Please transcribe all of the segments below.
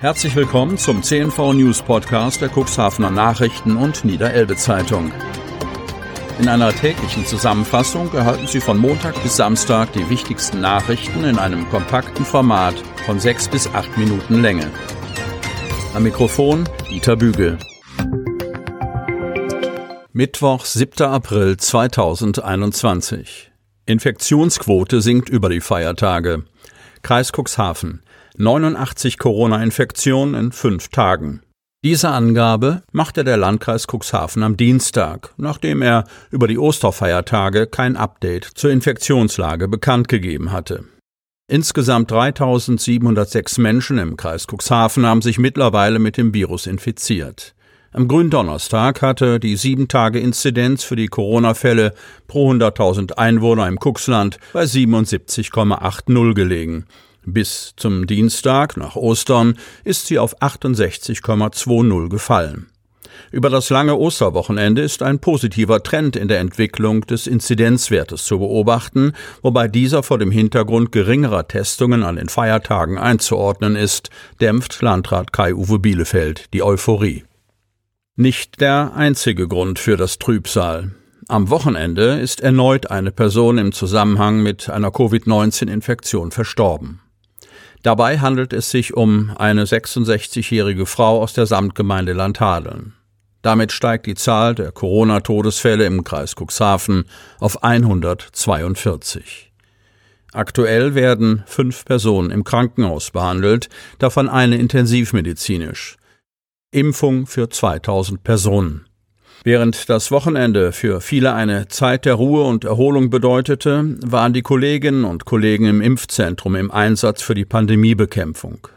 Herzlich willkommen zum CNV News Podcast der Cuxhavener Nachrichten und Niederelbe Zeitung. In einer täglichen Zusammenfassung erhalten Sie von Montag bis Samstag die wichtigsten Nachrichten in einem kompakten Format von sechs bis acht Minuten Länge. Am Mikrofon Dieter Bügel. Mittwoch, 7. April 2021. Infektionsquote sinkt über die Feiertage. Kreis Cuxhaven. 89 Corona-Infektionen in fünf Tagen. Diese Angabe machte der Landkreis Cuxhaven am Dienstag, nachdem er über die Osterfeiertage kein Update zur Infektionslage bekannt gegeben hatte. Insgesamt 3706 Menschen im Kreis Cuxhaven haben sich mittlerweile mit dem Virus infiziert. Am Gründonnerstag hatte die 7-Tage-Inzidenz für die Corona-Fälle pro 100.000 Einwohner im Cuxland bei 77,80 gelegen. Bis zum Dienstag nach Ostern ist sie auf 68,20 gefallen. Über das lange Osterwochenende ist ein positiver Trend in der Entwicklung des Inzidenzwertes zu beobachten, wobei dieser vor dem Hintergrund geringerer Testungen an den Feiertagen einzuordnen ist, dämpft Landrat Kai-Uwe Bielefeld die Euphorie. Nicht der einzige Grund für das Trübsal. Am Wochenende ist erneut eine Person im Zusammenhang mit einer Covid-19-Infektion verstorben. Dabei handelt es sich um eine 66-jährige Frau aus der Samtgemeinde Landhadeln. Damit steigt die Zahl der Corona-Todesfälle im Kreis Cuxhaven auf 142. Aktuell werden fünf Personen im Krankenhaus behandelt, davon eine intensivmedizinisch. Impfung für 2000 Personen. Während das Wochenende für viele eine Zeit der Ruhe und Erholung bedeutete, waren die Kolleginnen und Kollegen im Impfzentrum im Einsatz für die Pandemiebekämpfung.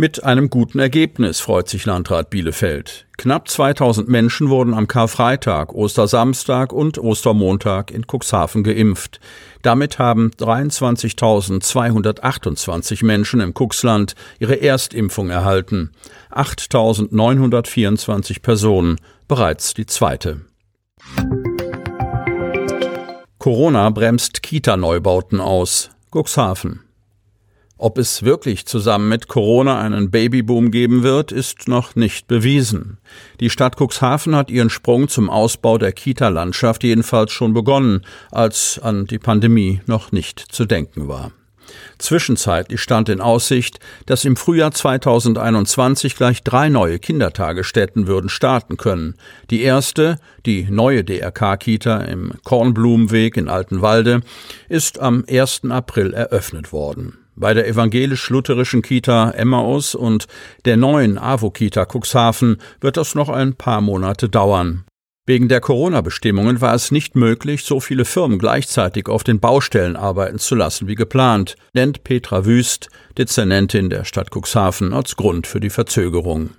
Mit einem guten Ergebnis freut sich Landrat Bielefeld. Knapp 2000 Menschen wurden am Karfreitag, Ostersamstag und Ostermontag in Cuxhaven geimpft. Damit haben 23.228 Menschen im Cuxland ihre Erstimpfung erhalten. 8.924 Personen bereits die zweite. Corona bremst Kita-Neubauten aus. Cuxhaven. Ob es wirklich zusammen mit Corona einen Babyboom geben wird, ist noch nicht bewiesen. Die Stadt Cuxhaven hat ihren Sprung zum Ausbau der Kita-Landschaft jedenfalls schon begonnen, als an die Pandemie noch nicht zu denken war. Zwischenzeitlich stand in Aussicht, dass im Frühjahr 2021 gleich drei neue Kindertagesstätten würden starten können. Die erste, die neue DRK-Kita im Kornblumenweg in Altenwalde, ist am 1. April eröffnet worden. Bei der evangelisch-lutherischen Kita Emmaus und der neuen AWO-Kita Cuxhaven wird das noch ein paar Monate dauern. Wegen der Corona-Bestimmungen war es nicht möglich, so viele Firmen gleichzeitig auf den Baustellen arbeiten zu lassen wie geplant, nennt Petra Wüst, Dezernentin der Stadt Cuxhaven, als Grund für die Verzögerung.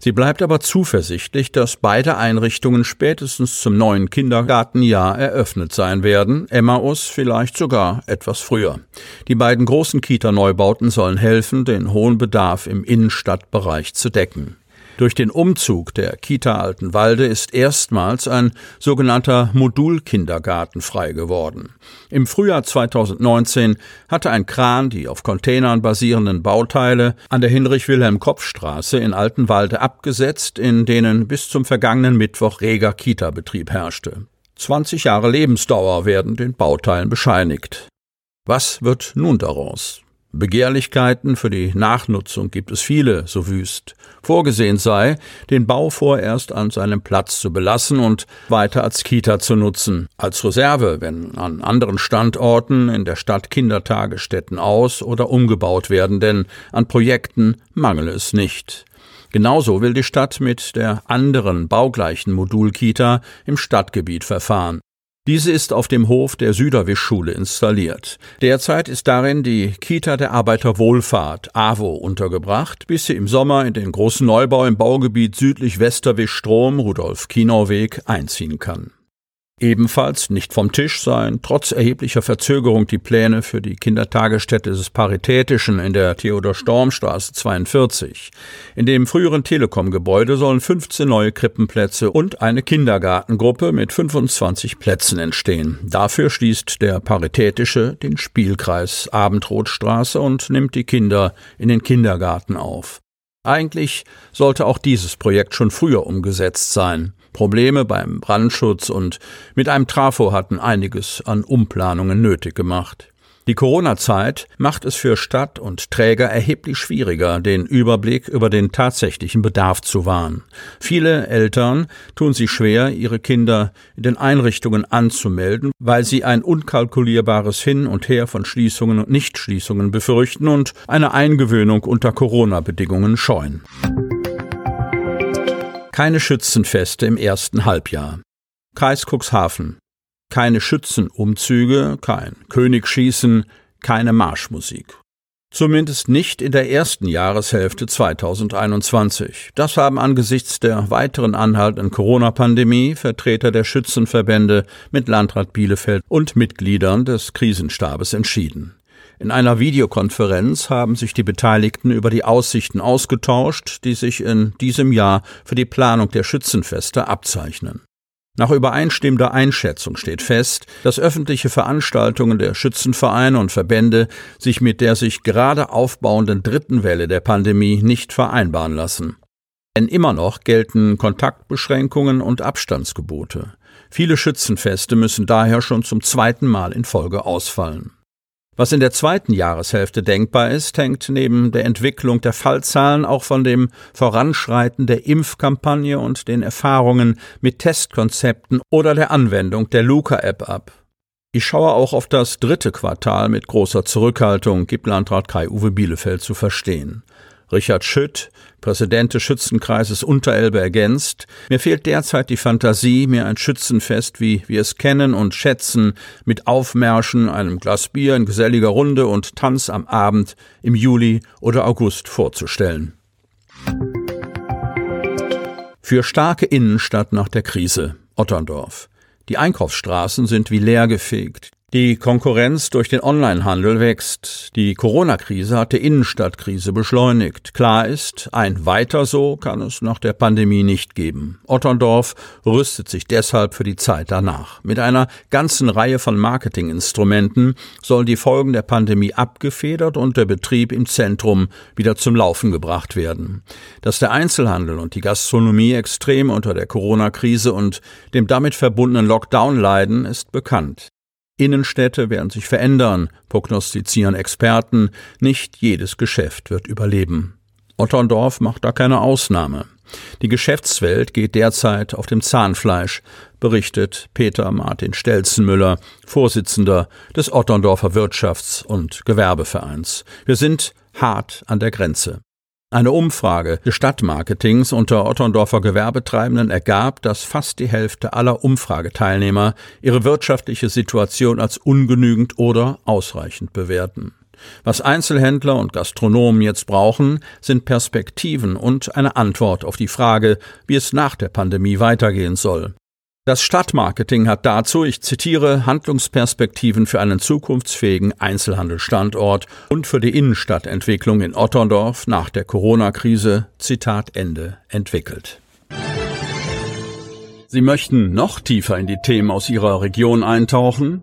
Sie bleibt aber zuversichtlich, dass beide Einrichtungen spätestens zum neuen Kindergartenjahr eröffnet sein werden, Emmaus vielleicht sogar etwas früher. Die beiden großen Kita-Neubauten sollen helfen, den hohen Bedarf im Innenstadtbereich zu decken. Durch den Umzug der Kita Altenwalde ist erstmals ein sogenannter Modulkindergarten frei geworden. Im Frühjahr 2019 hatte ein Kran die auf Containern basierenden Bauteile an der Hinrich-Wilhelm-Kopf-Straße in Altenwalde abgesetzt, in denen bis zum vergangenen Mittwoch reger Kita-Betrieb herrschte. 20 Jahre Lebensdauer werden den Bauteilen bescheinigt. Was wird nun daraus? Begehrlichkeiten für die Nachnutzung gibt es viele, so wüst. Vorgesehen sei, den Bau vorerst an seinem Platz zu belassen und weiter als Kita zu nutzen. Als Reserve, wenn an anderen Standorten in der Stadt Kindertagesstätten aus- oder umgebaut werden, denn an Projekten mangele es nicht. Genauso will die Stadt mit der anderen baugleichen Modulkita im Stadtgebiet verfahren. Diese ist auf dem Hof der Süderwischschule installiert. Derzeit ist darin die Kita der Arbeiterwohlfahrt AWO untergebracht, bis sie im Sommer in den großen Neubau im Baugebiet südlich Westerwisch-Strom Rudolf-Kinau-Weg einziehen kann. Ebenfalls nicht vom Tisch seien trotz erheblicher Verzögerung die Pläne für die Kindertagesstätte des Paritätischen in der Theodor-Storm-Straße 42. In dem früheren Telekom-Gebäude sollen 15 neue Krippenplätze und eine Kindergartengruppe mit 25 Plätzen entstehen. Dafür schließt der Paritätische den Spielkreis Abendrotstraße und nimmt die Kinder in den Kindergarten auf. Eigentlich sollte auch dieses Projekt schon früher umgesetzt sein. Probleme beim Brandschutz und mit einem Trafo hatten einiges an Umplanungen nötig gemacht. Die Corona-Zeit macht es für Stadt und Träger erheblich schwieriger, den Überblick über den tatsächlichen Bedarf zu wahren. Viele Eltern tun sich schwer, ihre Kinder in den Einrichtungen anzumelden, weil sie ein unkalkulierbares Hin und Her von Schließungen und Nichtschließungen befürchten und eine Eingewöhnung unter Corona-Bedingungen scheuen. Keine Schützenfeste im ersten Halbjahr. Kreis Cuxhaven keine Schützenumzüge, kein Königsschießen, keine Marschmusik. Zumindest nicht in der ersten Jahreshälfte 2021. Das haben angesichts der weiteren anhaltenden Corona-Pandemie Vertreter der Schützenverbände mit Landrat Bielefeld und Mitgliedern des Krisenstabes entschieden. In einer Videokonferenz haben sich die Beteiligten über die Aussichten ausgetauscht, die sich in diesem Jahr für die Planung der Schützenfeste abzeichnen. Nach übereinstimmender Einschätzung steht fest, dass öffentliche Veranstaltungen der Schützenvereine und Verbände sich mit der sich gerade aufbauenden dritten Welle der Pandemie nicht vereinbaren lassen. Denn immer noch gelten Kontaktbeschränkungen und Abstandsgebote. Viele Schützenfeste müssen daher schon zum zweiten Mal in Folge ausfallen. Was in der zweiten Jahreshälfte denkbar ist, hängt neben der Entwicklung der Fallzahlen auch von dem Voranschreiten der Impfkampagne und den Erfahrungen mit Testkonzepten oder der Anwendung der Luca-App ab. Ich schaue auch auf das dritte Quartal mit großer Zurückhaltung, gibt Landrat Kai-Uwe Bielefeld zu verstehen. Richard Schütt, Präsident des Schützenkreises Unterelbe, ergänzt, mir fehlt derzeit die Fantasie, mir ein Schützenfest, wie wir es kennen und schätzen, mit Aufmärschen, einem Glas Bier in geselliger Runde und Tanz am Abend im Juli oder August vorzustellen. Für starke Innenstadt nach der Krise Otterndorf. Die Einkaufsstraßen sind wie leergefegt. Die Konkurrenz durch den Onlinehandel wächst. Die Corona-Krise hat die Innenstadtkrise beschleunigt. Klar ist, ein weiter so kann es nach der Pandemie nicht geben. Otterndorf rüstet sich deshalb für die Zeit danach. Mit einer ganzen Reihe von Marketinginstrumenten sollen die Folgen der Pandemie abgefedert und der Betrieb im Zentrum wieder zum Laufen gebracht werden. Dass der Einzelhandel und die Gastronomie extrem unter der Corona-Krise und dem damit verbundenen Lockdown leiden, ist bekannt. Innenstädte werden sich verändern, prognostizieren Experten, nicht jedes Geschäft wird überleben. Otterndorf macht da keine Ausnahme. Die Geschäftswelt geht derzeit auf dem Zahnfleisch, berichtet Peter Martin Stelzenmüller, Vorsitzender des Otterndorfer Wirtschafts- und Gewerbevereins. Wir sind hart an der Grenze. Eine Umfrage des Stadtmarketings unter Otterndorfer Gewerbetreibenden ergab, dass fast die Hälfte aller Umfrageteilnehmer ihre wirtschaftliche Situation als ungenügend oder ausreichend bewerten. Was Einzelhändler und Gastronomen jetzt brauchen, sind Perspektiven und eine Antwort auf die Frage, wie es nach der Pandemie weitergehen soll. Das Stadtmarketing hat dazu, ich zitiere, Handlungsperspektiven für einen zukunftsfähigen Einzelhandelsstandort und für die Innenstadtentwicklung in Otterndorf nach der Corona-Krise, Zitat Ende, entwickelt. Sie möchten noch tiefer in die Themen aus Ihrer Region eintauchen?